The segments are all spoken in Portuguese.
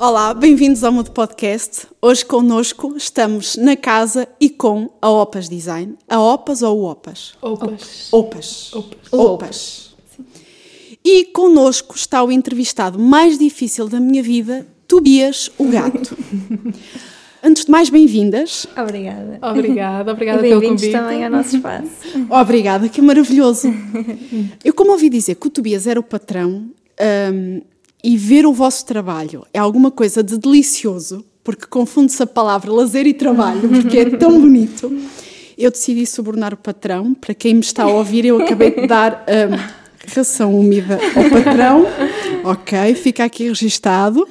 Olá, bem-vindos ao Mudo Podcast. Hoje connosco estamos na casa e com a Opas Design. A Opas ou Opas? Opas. Opas. Opas. Opas. E connosco está o entrevistado mais difícil da minha vida, Tobias, o gato. Antes de mais, bem-vindas. Obrigada. Obrigada, obrigada pelo bem-vindos convite. também ao nosso espaço. Obrigada, que maravilhoso. Eu, como ouvi dizer que o Tobias era o patrão hum, e ver o vosso trabalho é alguma coisa de delicioso, porque confunde-se a palavra lazer e trabalho, porque é tão bonito. Eu decidi subornar o patrão. Para quem me está a ouvir, eu acabei de dar hum, ração úmida ao patrão. Ok, fica aqui registado.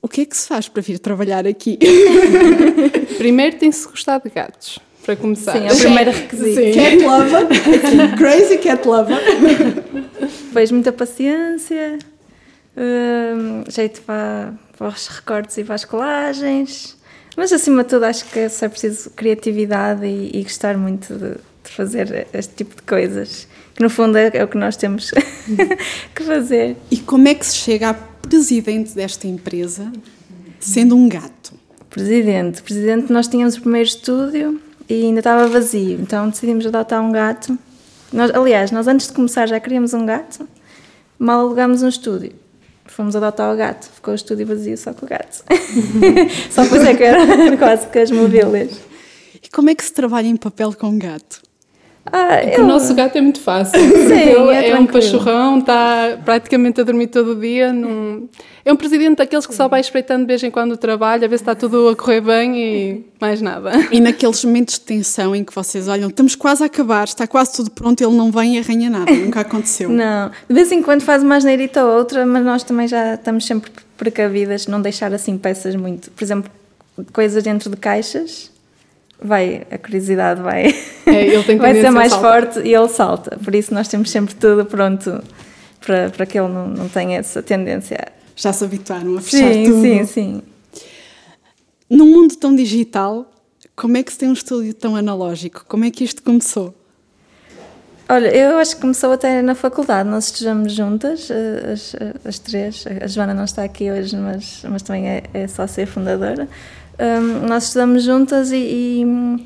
O que é que se faz para vir trabalhar aqui? Primeiro tem-se gostar de gatos, para começar. Sim, é o primeiro requisito. Sim. Cat lover, crazy cat lover. Depois muita paciência, hum, jeito para, para os recortes e para as colagens. Mas acima de tudo acho que é só preciso criatividade e, e gostar muito de, de fazer este tipo de coisas. Que no fundo é, é o que nós temos que fazer. E como é que se chega a presidente desta empresa sendo um gato? Presidente. Presidente, nós tínhamos o primeiro estúdio e ainda estava vazio, então decidimos adotar um gato. Nós, aliás, nós antes de começar já queríamos um gato, mal alugámos um estúdio. Fomos adotar o gato, ficou o estúdio vazio só com o gato. só depois é que era quase que as mobílias. E como é que se trabalha em papel com gato? Ah, O nosso gato é muito fácil. Ele é é, um pachorrão, está praticamente a dormir todo o dia. num- É um presidente daqueles que só vai espreitando de vez em quando o trabalho, a ver se está tudo a correr bem e mais nada. E naqueles momentos de tensão em que vocês olham, estamos quase a acabar, está quase tudo pronto, ele não vem e arranha nada, nunca aconteceu. Não, de vez em quando faz uma asneirita ou outra, mas nós também já estamos sempre precavidas, não deixar assim peças muito. Por exemplo, coisas dentro de caixas, vai, a curiosidade vai, É, vai ser mais forte e ele salta. Por isso nós temos sempre tudo pronto para, para que ele não, não tenha essa tendência. Já se habituaram a fechar Sim, tudo. sim, sim. Num mundo tão digital, como é que se tem um estúdio tão analógico? Como é que isto começou? Olha, eu acho que começou até na faculdade, nós estudamos juntas, eh, as, as três. A Joana não está aqui hoje, mas, mas também é, é só ser fundadora. Hum, nós estudamos juntas e, e, hum,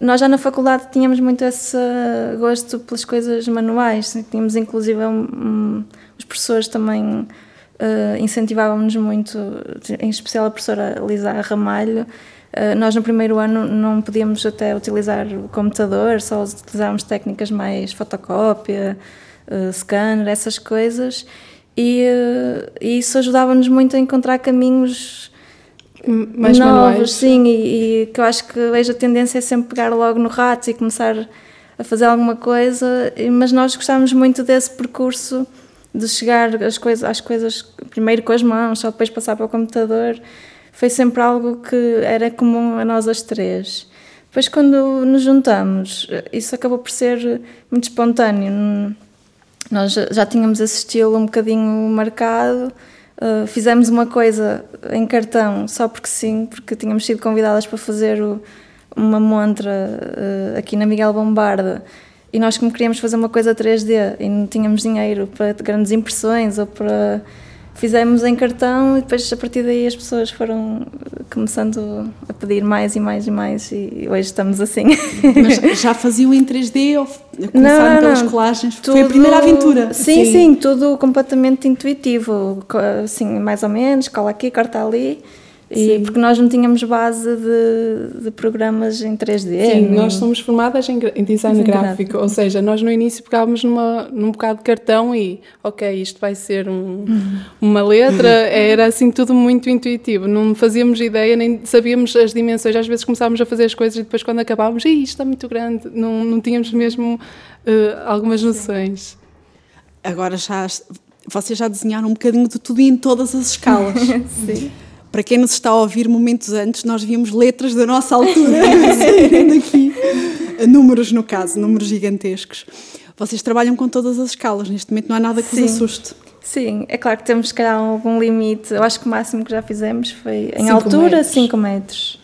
nós já na faculdade tínhamos muito esse gosto pelas coisas manuais. Tínhamos inclusive um, um, os professores também eh, incentivavam-nos muito, em especial a professora Lisa Ramalho. Uh, nós no primeiro ano não podíamos até utilizar o computador, só utilizávamos técnicas mais fotocópia, uh, scanner, essas coisas, e, uh, e isso ajudava-nos muito a encontrar caminhos Mais novos, manuais. sim, e, e que eu acho que hoje a tendência é sempre pegar logo no rato e começar a fazer alguma coisa, mas nós gostávamos muito desse percurso de chegar às coisas, às coisas primeiro com as mãos, só depois passar para o computador. Foi sempre algo que era comum a nós as três. Depois, quando nos juntamos, isso acabou por ser muito espontâneo. Nós já tínhamos esse estilo um bocadinho marcado, uh, fizemos uma coisa em cartão só porque sim, porque tínhamos sido convidadas para fazer o- uma montra uh, aqui na Miguel Bombarda. E nós como queríamos fazer uma coisa 3D e não tínhamos dinheiro para grandes impressões ou para fizemos em cartão e depois a partir daí as pessoas foram começando a pedir mais e mais e mais e hoje estamos assim Mas já faziam em 3D ou começaram Não, pelas não, colagens? Foi a primeira aventura? Sim, sim, tudo completamente intuitivo, assim, mais ou menos, cola aqui, corta ali. E porque nós não tínhamos base de, de programas em 3D. Sim, nem- nós somos formadas em, em design Design gráfico, ou seja, nós no início pegávamos numa, num bocado de cartão e, ok, isto vai ser um- uma letra, era assim tudo muito intuitivo, não fazíamos ideia, nem sabíamos as dimensões, às vezes começávamos a fazer as coisas e depois quando acabávamos, "Ih, isto está muito grande, não, não tínhamos mesmo eh, algumas noções. Agora já, vocês já desenharam um bocadinho de tudo e em todas as escalas. Sim. Para quem nos está a ouvir momentos antes, nós víamos letras da nossa altura saírem daqui. Números, no caso, números gigantescos. Vocês trabalham com todas as escalas, neste momento não há nada que Sim. vos assuste. Sim, é claro que temos se calhar algum limite. Eu acho que o máximo que já fizemos foi em Cinco altura metros. 5 metros.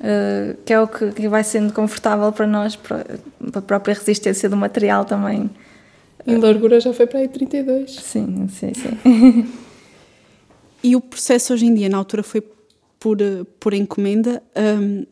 Uh, que é o que, que vai sendo confortável para nós, para, para a própria resistência do material também. Em largura já foi para aí 32. Sim, sim, sim. E o processo hoje em dia, na altura foi por, por encomenda. Um,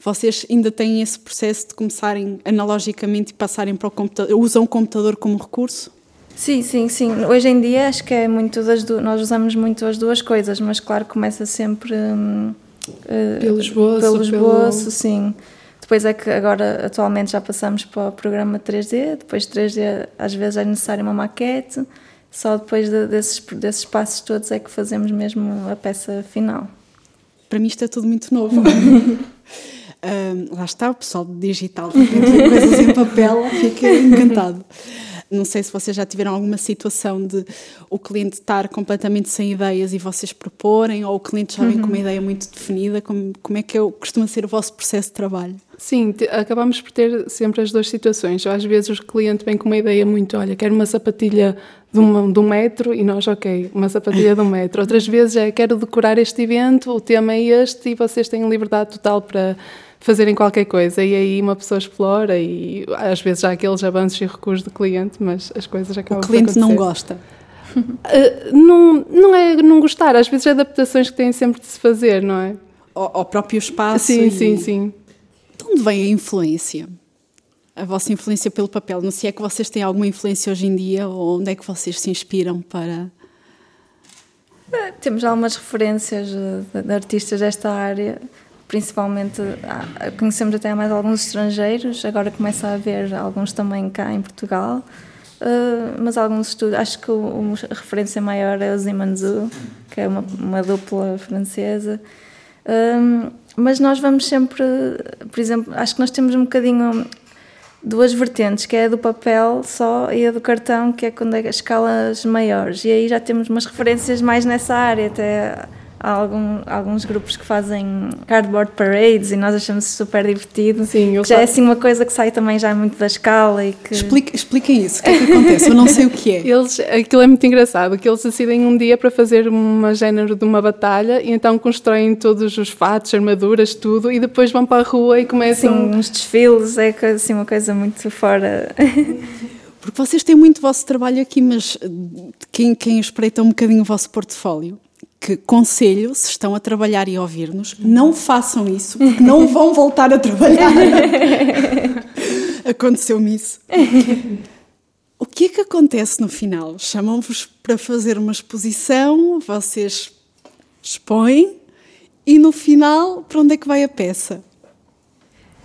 vocês ainda têm esse processo de começarem analogicamente e passarem para o computador? Usam o computador como recurso? Sim, sim, sim. Hoje em dia acho que é muito das duas. Nós usamos muito as duas coisas, mas claro, começa sempre. Hum, uh, pelo esboço. Pelo esboço, pelo... sim. Depois é que agora, atualmente, já passamos para o programa 3D. Depois 3D, às vezes, é necessário uma maquete. Só depois de, desses, desses passos todos é que fazemos mesmo a peça final. Para mim, isto é tudo muito novo. um, lá está o pessoal digital, coisas em papel, fica encantado. Não sei se vocês já tiveram alguma situação de o cliente estar completamente sem ideias e vocês proporem, ou o cliente já vem uhum. com uma uhum. ideia muito definida. Como, como é que é, costuma ser o vosso processo de trabalho? Sim, acabamos por ter sempre as duas situações. Às vezes o cliente vem com uma ideia muito, olha, quero uma sapatilha de, uma, de um metro e nós, ok, uma sapatilha de um metro. Outras vezes é, quero decorar este evento, o tema é este e vocês têm liberdade total para fazerem qualquer coisa e aí uma pessoa explora e às vezes há aqueles avanços e recuos do cliente, mas as coisas acabam O cliente não gosta. Uh, não, não é não gostar, às vezes é adaptações que têm sempre de se fazer, não é? Ao, ao próprio espaço. Sim, e... sim, sim. De onde vem a influência? A vossa influência pelo papel? Não sei é que vocês têm alguma influência hoje em dia ou onde é que vocês se inspiram para. Eh, temos algumas referências de, artistas desta área principalmente ah, conhecemos até mais alguns estrangeiros, agora começa a haver alguns também cá em Portugal, uh, mas alguns estudos, acho que a referência maior é o Zimanzu, que é uma, uma dupla francesa. Um, mas nós vamos sempre, por exemplo, acho que nós temos um bocadinho duas vertentes, que é a do papel só e a do cartão, que é quando é as escalas maiores. E aí já temos umas referências mais nessa área, até há algum, alguns grupos que fazem cardboard parades e nós achamos super divertido. Sim, eu já é assim uma coisa que sai também já muito da escala e que... Explica, expliquem isso, o que é que acontece? Eu não sei o que é. Eles, aquilo é muito engraçado, que eles decidem um dia para fazer uma género de uma batalha e então constroem todos os fatos, armaduras, tudo e depois vão para a rua e começam... Sim, uns desfiles, é assim uma coisa muito fora... Porque vocês têm muito vosso trabalho aqui, mas quem, quem espreita um bocadinho o vosso portfólio que conselho, se estão a trabalhar e a ouvir-nos, não façam isso, porque não vão voltar a trabalhar. Aconteceu-me isso. O que é que acontece no final? Chamam-vos para fazer uma exposição, vocês expõem e no final, para onde é que vai a peça?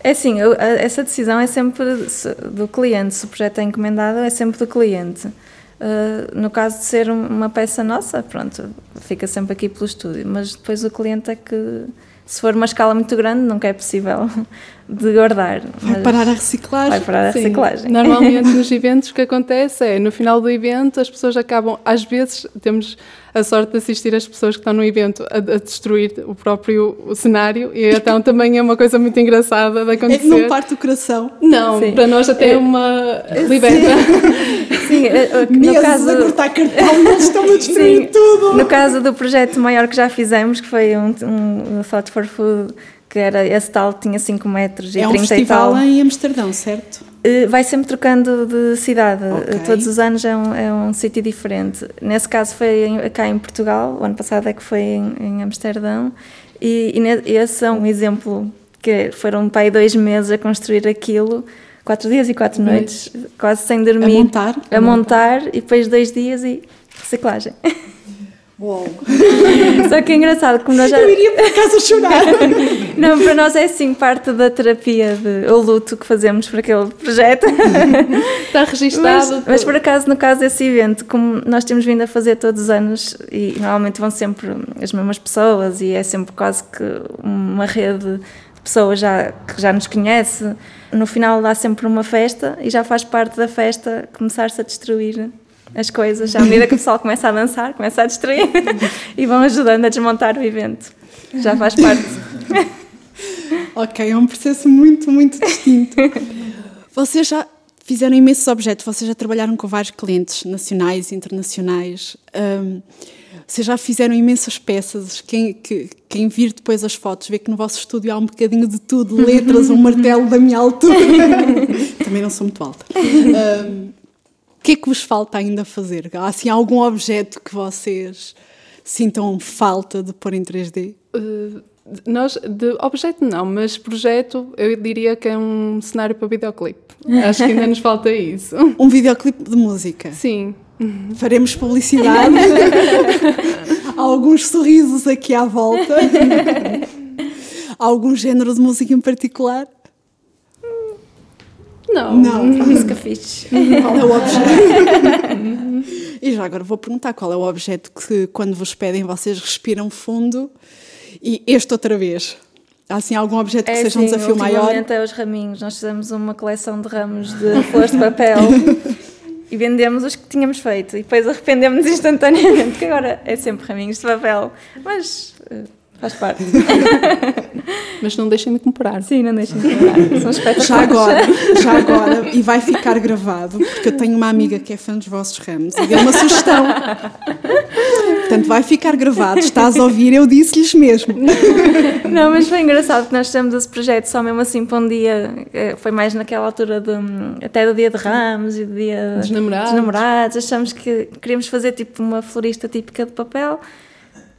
É assim, essa decisão é sempre do cliente. Se o projeto é encomendado, é sempre do cliente. Uh, no caso de ser uma peça nossa, pronto, fica sempre aqui pelo estúdio, mas depois o cliente é que, se for uma escala muito grande, nunca é possível de guardar. Vai parar a reciclagem. Vai parar a Sim. reciclagem. Normalmente nos eventos o que acontece é, no final do evento as pessoas acabam, às vezes temos a sorte de assistir as pessoas que estão no evento a, a destruir o próprio o cenário e então também é uma coisa muito engraçada de acontecer. É, não parte o coração? Não, Sim. para nós até é, uma liberta. Sim, é, é, no caso a cortar cartão, eles estão a destruir Sim. tudo. No caso do projeto maior que já fizemos, que foi um, um, Thought for Food, que era esse tal, tinha 5 metros e é 30 um festival em Amsterdão, certo? Eh, vai sempre trocando de cidade, okay. todos os anos é um, é um sítio diferente. Nesse caso foi em, cá em Portugal, o ano passado é que foi em, em Amsterdão, e, e, esse é um exemplo que foram para aí dois meses a construir aquilo, quatro dias e quatro noites, quase sem dormir. A montar? A montar, e depois dois dias e reciclagem. Uou. Só que é engraçado, como nós já. Eu iria para casa chorar. Não, para nós é sim parte da terapia de, ou luto que fazemos para aquele projeto. Está registado. Mas, mas, por acaso, no caso desse evento, como nós temos vindo a fazer todos os anos, e normalmente vão sempre as mesmas pessoas, e é sempre quase que uma rede de pessoas já, que já nos conhece, no final dá sempre uma festa e já faz parte da festa começar-se a destruir as coisas, à medida que o pessoal começa a dançar, começa a destruir e vão ajudando a desmontar o evento. Já faz parte. ok, é um processo muito, muito distinto. Vocês já fizeram imensos objetos, vocês já trabalharam com vários clientes nacionais e internacionais. Um, vocês já fizeram imensas peças. Quem, que, quem vir depois as fotos vê que no vosso estúdio há um bocadinho de tudo, letras, um martelo da minha altura. Também não sou muito alta. Um, que é que vos falta ainda fazer? Há assim algum objeto que vocês sintam falta de pôr em 3D? Uh, nós, de objeto não, mas projeto eu diria que é um cenário para videoclipe. Acho que ainda nos falta isso. Um videoclipe de música? Sim. Faremos publicidade. Alguns sorrisos aqui à volta. Algum género de música em particular? Não. Não. Música fixe. Qual é o objeto? e já agora vou perguntar qual é o objeto que, quando vos pedem, vocês respiram fundo e este outra vez? Há assim algum objeto que É, seja um sim, desafio maior? é os raminhos. Nós fizemos uma coleção de ramos de flores de papel e vendemos os que tínhamos feito. E depois arrependemos instantaneamente, porque agora é sempre raminhos de papel. Mas eh, faz parte. Mas não deixem de comprar. Sim, não deixem de comprar. São espetaculares. Já agora, já agora, e vai ficar gravado, porque eu tenho uma amiga que é fã dos vossos ramos e deu uma sugestão. Portanto, vai ficar gravado, estás a ouvir, eu disse-lhes mesmo. Não, mas foi engraçado que nós temos esse projeto só mesmo assim para um dia, eh, foi mais naquela altura de, até do dia de Ramos e do dia Dos namorados. dos namorados. Achamos que queríamos fazer tipo uma florista típica de papel.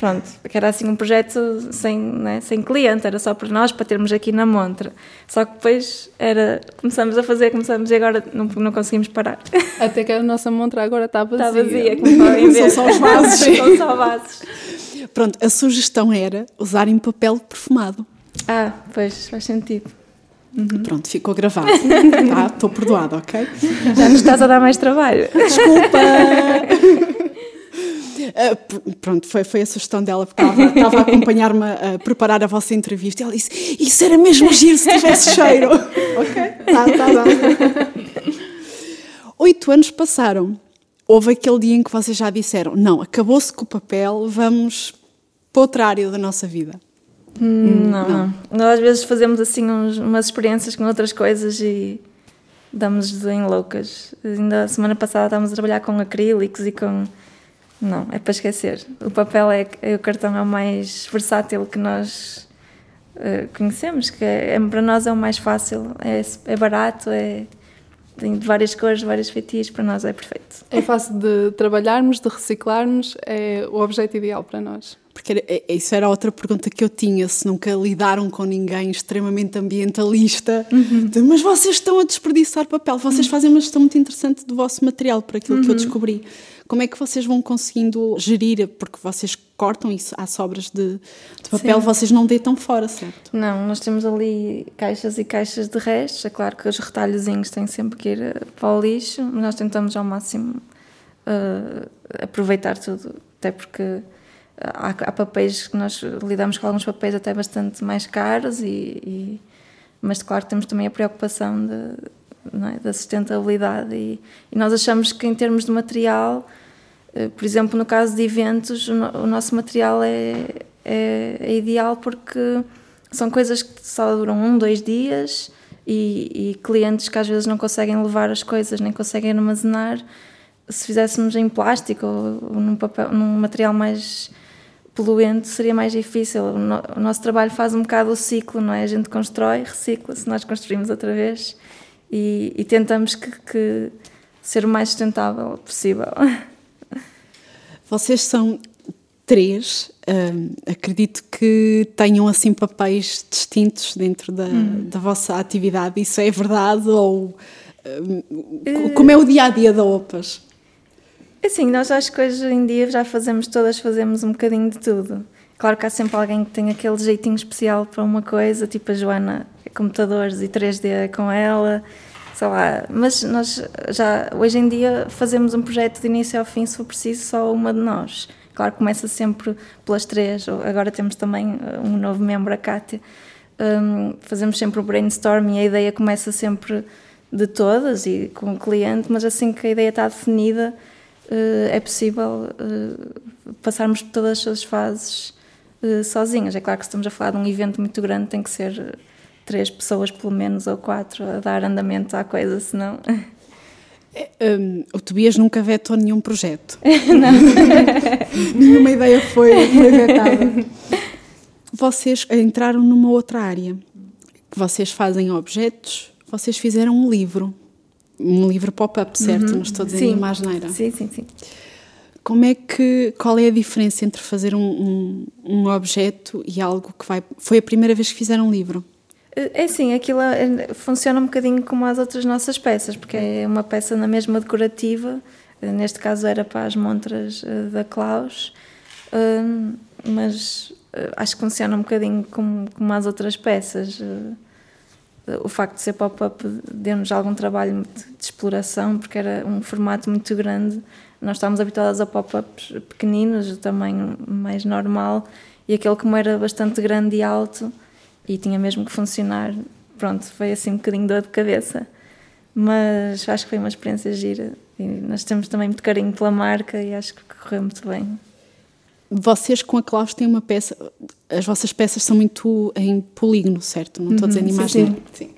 Pronto, que era assim um projeto sem, né, sem cliente, era só para nós, para termos aqui na montra. Só que depois era, começamos a fazer, começamos e agora não, não conseguimos parar. Até que a nossa montra agora está vazia. Está vazia, como podem ver. São só os vasos. São só vasos. Pronto, a sugestão era usarem papel perfumado. Ah, pois, faz sentido. Pronto, ficou gravado. Tá? Estou perdoada, ok? Já nos estás a dar mais trabalho. Desculpa! Pr- pronto, foi, foi a sugestão dela, porque estava, estava a acompanhar-me a preparar a vossa entrevista. E ela disse: Isso era mesmo giro se tivesse cheiro. ok, tá, tá, tá. Oito anos passaram. Houve aquele dia em que vocês já disseram: Não, acabou-se com o papel, vamos para outra área da nossa vida. Não, não. Nós às vezes fazemos assim uns- umas experiências com outras coisas e damos-nos em loucas. Ainda a semana passada estávamos a trabalhar com acrílicos e com. Não, é para esquecer. O papel é, é o cartão é o mais versátil que nós eh, conhecemos, que é, é- para nós é o mais fácil, é, é barato, é, tem várias cores, várias feitios, para nós é perfeito. É fácil de trabalharmos, de reciclarmos, é o objeto ideal para nós. Porque era- é- isso era outra pergunta que eu tinha, se nunca lidaram com ninguém extremamente ambientalista, de, mas vocês estão a desperdiçar papel, vocês fazem uma gestão muito interessante do vosso material, por aquilo que eu descobri. Como é que vocês vão conseguindo gerir, porque vocês cortam isso, há sobras de, de papel, Sim. vocês não deitam fora, certo? Não, nós temos ali caixas e caixas de restos. É claro que os retalhozinhos têm sempre que ir eh, para o lixo, mas nós tentamos ao máximo eh, aproveitar tudo, até porque há, há papéis que nós lidamos com alguns papéis até bastante mais caros, e, e- mas claro que temos também a preocupação de, é, da sustentabilidade e, e nós achamos que em termos de material, eh, por exemplo, no caso de eventos, o, no- o nosso material é, é, é ideal porque são coisas que só duram um, dois dias e, e clientes que às vezes não conseguem levar as coisas nem conseguem armazenar. Se fizéssemos em plástico ou, num, papel, num material mais poluente seria mais difícil. O nosso trabalho faz um bocado o ciclo, não é? A gente constrói, recicla-se, nós construímos outra vez e, e tentamos que, que ser o mais sustentável possível. Vocês são três, hum, acredito que tenham assim papéis distintos dentro da, da vossa atividade. Isso é verdade? Ou hum, co- como é o dia a dia da OPAS? Assim, nós acho que hoje em dia já fazemos, todas fazemos um bocadinho de tudo. Claro que há sempre alguém que tem aquele jeitinho especial para uma coisa, tipo a Joana é computadores e 3D é com ela, sei lá. Mas nós já, hoje em dia, fazemos um projeto de início ao fim, se for preciso, só uma de nós. Claro começa sempre pelas três, agora temos também uh, um novo membro, a Kátia. Um, fazemos sempre o brainstorm e a ideia começa sempre de todas e com o cliente, mas assim que a ideia está definida, eh, é possível eh, passarmos por todas as fases eh, sozinhas. É claro que estamos a falar de um evento muito grande, tem que ser eh, três pessoas, pelo menos, ou quatro, a dar andamento à coisa, senão. Hum, o Tobias nunca vetou nenhum projeto. Nenhuma ideia foi, foi vetada. Vocês entraram numa outra área. Vocês fazem objetos, vocês fizeram um livro. Um livro pop-up, certo? Não estou dizendo Sim. em mais neira. Sim, sim, sim. Como é que, qual é a diferença entre fazer um, um, um objeto e algo que vai... Foi a primeira vez que fizeram um livro? É sim, aquilo é, funciona um bocadinho como as outras nossas peças, porque é uma peça na mesma decorativa, neste caso era para as montras eh, da Klaus, mas eh, acho que funciona um bocadinho como, como as outras peças. Eh, o facto de ser pop-up deu-nos algum trabalho de, de, exploração, porque era um formato muito grande. Nós estávamos habituados a pop-ups pequeninos, de tamanho mais normal, e aquele como era bastante grande e alto, e tinha mesmo que funcionar. Pronto, foi assim um bocadinho dor de cabeça, mas acho que foi uma experiência gira e nós temos também muito carinho pela marca e acho que correu muito bem. Vocês com a Klaus têm uma peça, as vossas peças são muito em polígono, certo? Não estou a dizer em imagem. Sim, sim.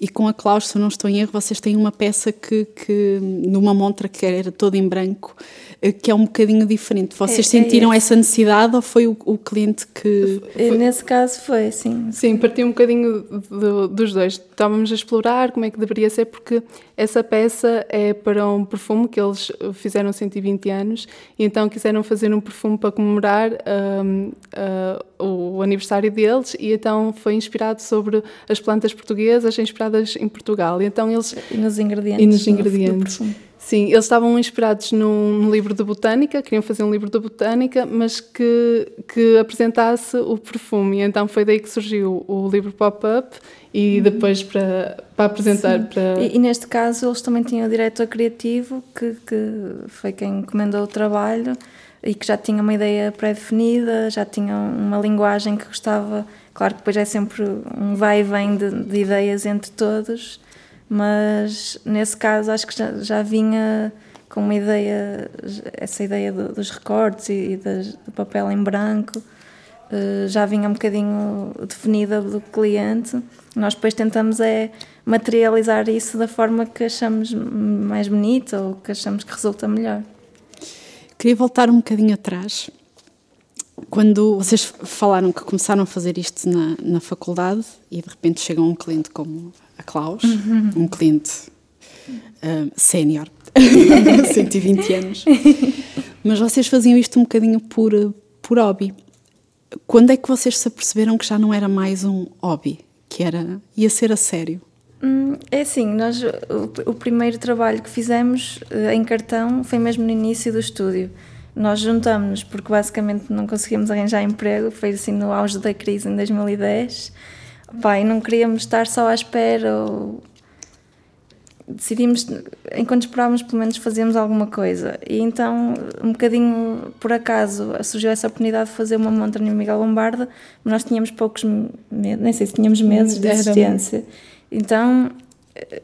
E com a Klaus, se eu não estou em erro, vocês têm uma peça que, que numa montra que era toda em branco, eh, que é um bocadinho diferente. Vocês é, é sentiram é essa necessidade ou foi o, o cliente que. Foi... Nesse caso foi, sim. Sim, partiu um bocadinho do, dos dois. Estávamos a explorar como é que deveria ser, porque essa peça é para um perfume que eles fizeram 120 anos e então quiseram fazer um perfume para comemorar um, uh, o aniversário deles e então foi inspirado sobre as plantas portuguesas inspiradas em Portugal. E então eles e nos ingredientes. E nos ingredientes. Sim, eles estavam inspirados num, livro de botânica, queriam fazer um livro de botânica, mas que, que apresentasse o perfume. E então foi daí que surgiu o livro Pop-Up e uhum. depois para, para apresentar. Para... E, e, neste caso eles também tinham o diretor criativo, que, que foi quem encomendou o trabalho e que já tinha uma ideia pré-definida, já tinha uma linguagem que gostava. Claro que depois é sempre um vai e vem de, de ideias entre todos mas nesse caso acho que já, já vinha com uma ideia, essa ideia do, dos recortes e, e das, do papel em branco, uh, já vinha um bocadinho definida do cliente. Nós depois tentamos é materializar isso da forma que achamos mais bonita ou que achamos que resulta melhor. Queria voltar um bocadinho atrás. Quando vocês falaram que começaram a fazer isto na, na faculdade e de repente chega um cliente como a Klaus, uhum. um cliente uh, sénior, 120 anos. Mas vocês faziam isto um bocadinho por, por hobby. Quando é que vocês se aperceberam que já não era mais um hobby, que era ia ser a sério? Hum, é assim, nós o, o, primeiro trabalho que fizemos uh, em cartão foi mesmo no início do estúdio. Nós juntamos-nos porque basicamente não conseguíamos arranjar emprego, foi assim no auge da crise em 2010 Pai, não queríamos estar só à espera ou decidimos, enquanto esperávamos, pelo menos fazíamos alguma coisa. E então, um bocadinho por acaso, surgiu essa oportunidade de fazer uma montra no Miguel Lombarda, mas nós tínhamos poucos meses, nem sei se tínhamos meses de existência. Então,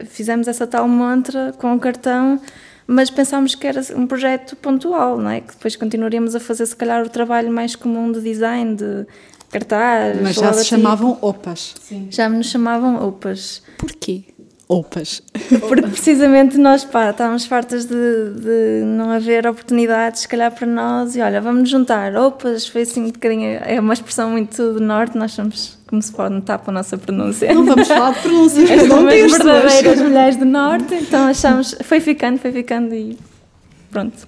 fizemos essa tal montra com o cartão, mas pensámos que era um projeto pontual, não é? Que depois continuaríamos a fazer, se calhar, o trabalho mais comum de design, de cartaz. Mas já se assim. chamavam OPAs. Sim. Já nos chamavam OPAs. Porquê? OPAs. Porque precisamente nós pá, estávamos fartas de, de não haver oportunidades, se calhar para nós, e olha, vamos juntar. OPAs foi assim um bocadinho, é uma expressão muito do norte, nós somos, como se pode notar para a nossa pronúncia. Não vamos falar de pronúncias, é não tem verdadeiras mulheres do norte, então achamos, foi ficando, foi ficando e pronto.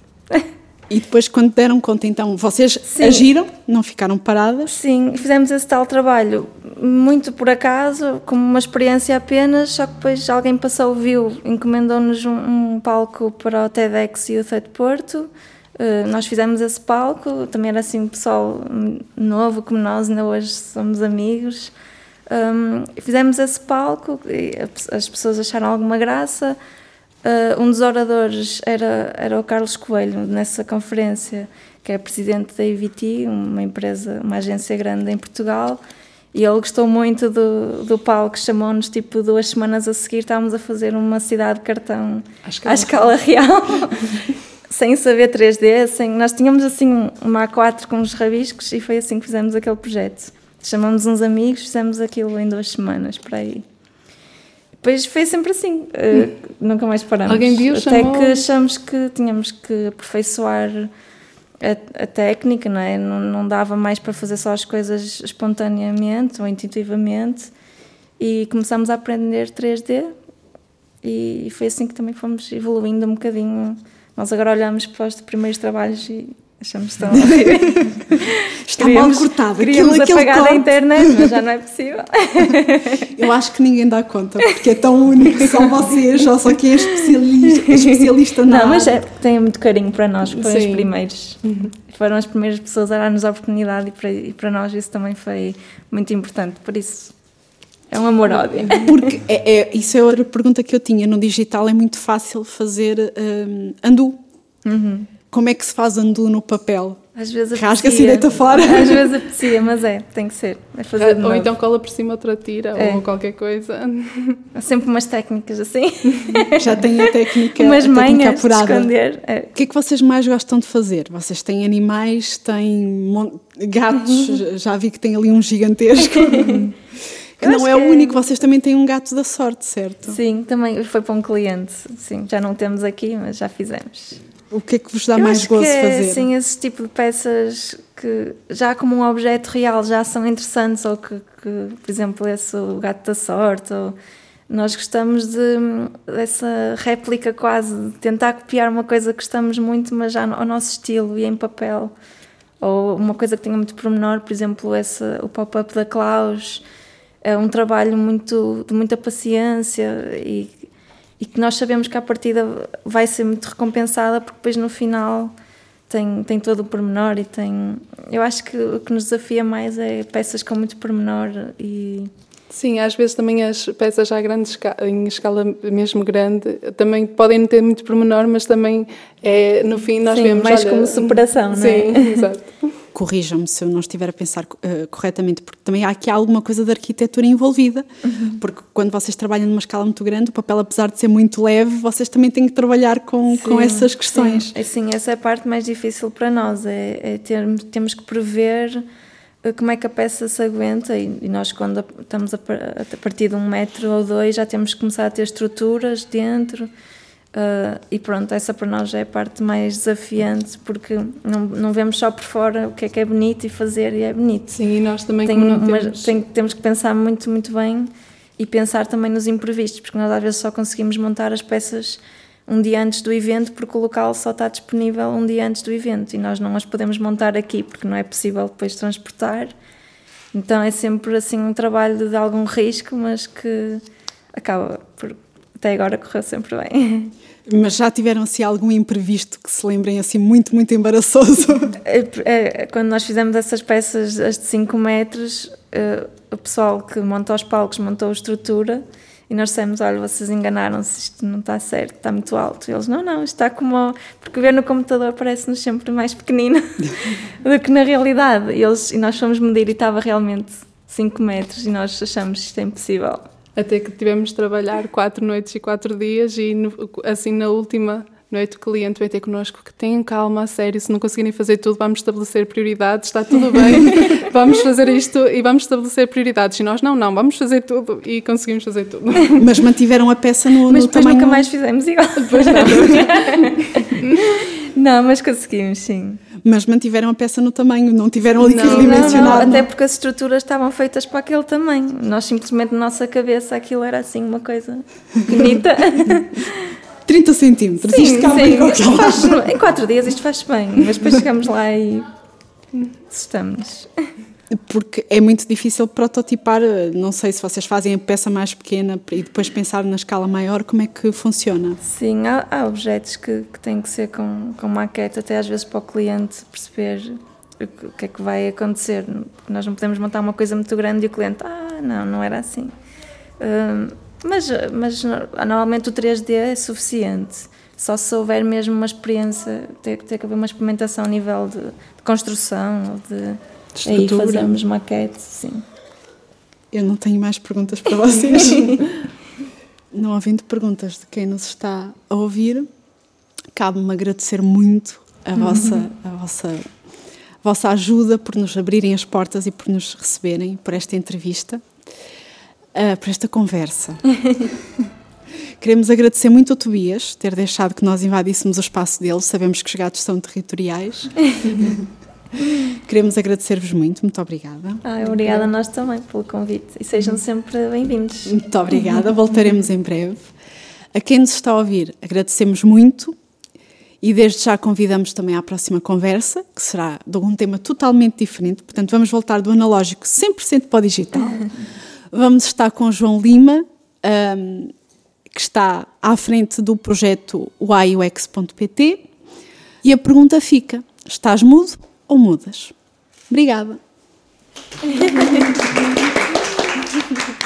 E depois, quando deram conta, então, vocês Sim. agiram, não ficaram paradas? Sim, fizemos esse tal trabalho muito por acaso, como uma experiência apenas, só que depois alguém passou, viu, encomendou-nos um, um, palco para o TEDx Youth at Porto. Uh, nós fizemos esse palco, também era assim, pessoal novo como nós, ainda hoje somos amigos. Um, fizemos esse palco, as pessoas acharam alguma graça. Uh, um dos oradores era, era o Carlos Coelho, nessa conferência, que é presidente da EVT, uma empresa, uma agência grande em Portugal, e ele gostou muito do, do palco, chamou-nos tipo duas semanas a seguir, estávamos a fazer uma cidade de cartão à escala, à escala real, sem saber 3D, sem, nós tínhamos assim uma A4 com os rabiscos e foi assim que fizemos aquele projeto. Chamamos uns amigos, fizemos aquilo em duas semanas, para aí. Depois foi sempre assim, uh, nunca mais paramos. Alguém viu, Até chamou... que achamos que tínhamos que aperfeiçoar a, a técnica, não é? Não, não, dava mais para fazer só as coisas espontaneamente ou intuitivamente e começamos a aprender 3D e, e foi assim que também fomos evoluindo um bocadinho Nós agora olhamos para os primeiros trabalhos e achamos tão Está queríamos, mal cortado. Queríamos aquilo, apagar da internet, mas já não é possível. Eu acho que ninguém dá conta, porque é tão único, só vocês, ou só quem é especialista, especialista na Não, mas é, tem muito carinho para nós, foram Sim. os primeiros. Uhum. Foram as primeiras pessoas a dar-nos a oportunidade e para, e para nós isso também foi muito importante. Por isso, é um amor-ódio. Porque é, é, isso é outra pergunta que eu tinha. No digital é muito fácil fazer um, andu. Uhum. Como é que se faz andu no papel? Às vezes Rasga-se e deita fora. Às vezes apetecia, mas é, tem que ser. É fazer ou então cola por cima outra tira é. ou qualquer coisa. Há sempre umas técnicas assim. Já tem a técnica, umas a técnica apurada. De esconder. É. O que é que vocês mais gostam de fazer? Vocês têm animais, têm gatos, já vi que tem ali um gigantesco. Que não é o único, vocês também têm um gato da sorte, certo? Sim, também foi para um cliente. Sim, já não temos aqui, mas já fizemos. O que é que vos dá Eu mais gozo que é, fazer? Sim, esse tipo de peças que já como um objeto real já são interessantes, ou que, que por exemplo, esse o gato da sorte, ou nós gostamos de, dessa réplica quase, de tentar copiar uma coisa que gostamos muito, mas já ao nosso estilo e em papel. Ou uma coisa que tenha muito pormenor, por exemplo, esse, o pop-up da Klaus, é um trabalho muito, de muita paciência e e que nós sabemos que a partida vai ser muito recompensada porque depois no final tem, tem todo o pormenor e tem... Eu acho que o que nos desafia mais é peças com muito pormenor e... Sim, às vezes também as peças já grandes, em escala mesmo grande, também podem ter muito pormenor, mas também é, no fim nós Sim, vemos... mais olha, como superação, não é? Sim, exato corrijam-me se eu não estiver a pensar uh, corretamente, porque também há aqui alguma coisa de arquitetura envolvida, uhum. porque quando vocês trabalham numa escala muito grande, o papel, apesar de ser muito leve, vocês também têm que trabalhar com, sim, com essas questões. Sim. Assim, essa é a parte mais difícil para nós, é, é ter, temos que prever eh, como é que a peça se aguenta e, e nós quando estamos a, a partir de um metro ou dois já temos que começar a ter estruturas dentro Uh, e pronto, essa para nós é a parte mais desafiante porque não, não vemos só por fora o que é que é bonito e fazer e é bonito. Sim, e nós também Tem, temos... Tem, temos que pensar muito, muito bem e pensar também nos imprevistos, porque nós às vezes só conseguimos montar as peças um dia antes do evento porque o local só está disponível um dia antes do evento e nós não as podemos montar aqui porque não é possível depois transportar. Então é sempre assim um trabalho de algum risco, mas que acaba por até agora correu sempre bem. Mas já tiveram assim algum imprevisto que se lembrem assim muito, muito embaraçoso? É, é, quando nós fizemos essas peças, as de 5 metros, uh, o pessoal que montou os palcos montou a estrutura e nós dissemos, olha, vocês enganaram-se, isto não está certo, está muito alto. E eles, não, não, está como... Porque ver no computador parece-nos sempre mais pequenino do que na realidade. E, eles, e nós fomos medir e estava realmente 5 metros e nós achamos isto é impossível. Até que tivemos de trabalhar quatro noites e quatro dias e assim na última noite o cliente vai ter connosco que tenham calma, a sério, se não conseguirem fazer tudo, vamos estabelecer prioridades, está tudo bem, vamos fazer isto e vamos estabelecer prioridades. E nós, não, não, vamos fazer tudo e conseguimos fazer tudo. Mas mantiveram a peça no, mas no depois tamanho... nunca mais fizemos igual. Depois não. não, mas conseguimos, sim mas mantiveram a peça no tamanho, não tiveram ali que dimensionar. Não, não, até porque as estruturas estavam feitas para aquele tamanho. Nós simplesmente na nossa cabeça aquilo era assim uma coisa bonita. 30 centímetros, sim, isto cabe sim. Faz, em 4 dias isto faz bem, mas depois chegamos lá e estamos porque é muito difícil prototipar, não sei se vocês fazem a peça mais pequena e depois pensar na escala maior, como é que funciona? Sim, há, há objetos que, que têm que ser com, com maquete, até às vezes para o cliente perceber o que é que vai acontecer. Nós não podemos montar uma coisa muito grande e o cliente, ah, não, não era assim. Uh, mas, mas normalmente o 3D é suficiente. Só se houver mesmo uma experiência, tem, tem que haver uma experimentação a nível de, de construção ou de Aí fazemos maquete, sim. Eu não tenho mais perguntas para vocês. não havendo perguntas de quem nos está a ouvir, cabe-me agradecer muito a vossa, a vossa, a vossa ajuda por nos abrirem as portas e por nos receberem, por esta entrevista, uh, por esta conversa. Queremos agradecer muito ao Tobias ter deixado que nós invadíssemos o espaço dele. Sabemos que os gatos são territoriais. Queremos agradecer-vos muito, muito obrigada. Ah, obrigada a nós também pelo convite e sejam sempre bem-vindos. Muito obrigada, voltaremos em breve. A quem nos está a ouvir, agradecemos muito E desde já convidamos também à próxima conversa, que será de um tema totalmente diferente. Portanto, vamos voltar do analógico 100% para o digital. vamos estar com o João Lima, um, que está à frente do projeto UIUX.pt. E a pergunta fica: estás mudo ou mudas? Obrigada.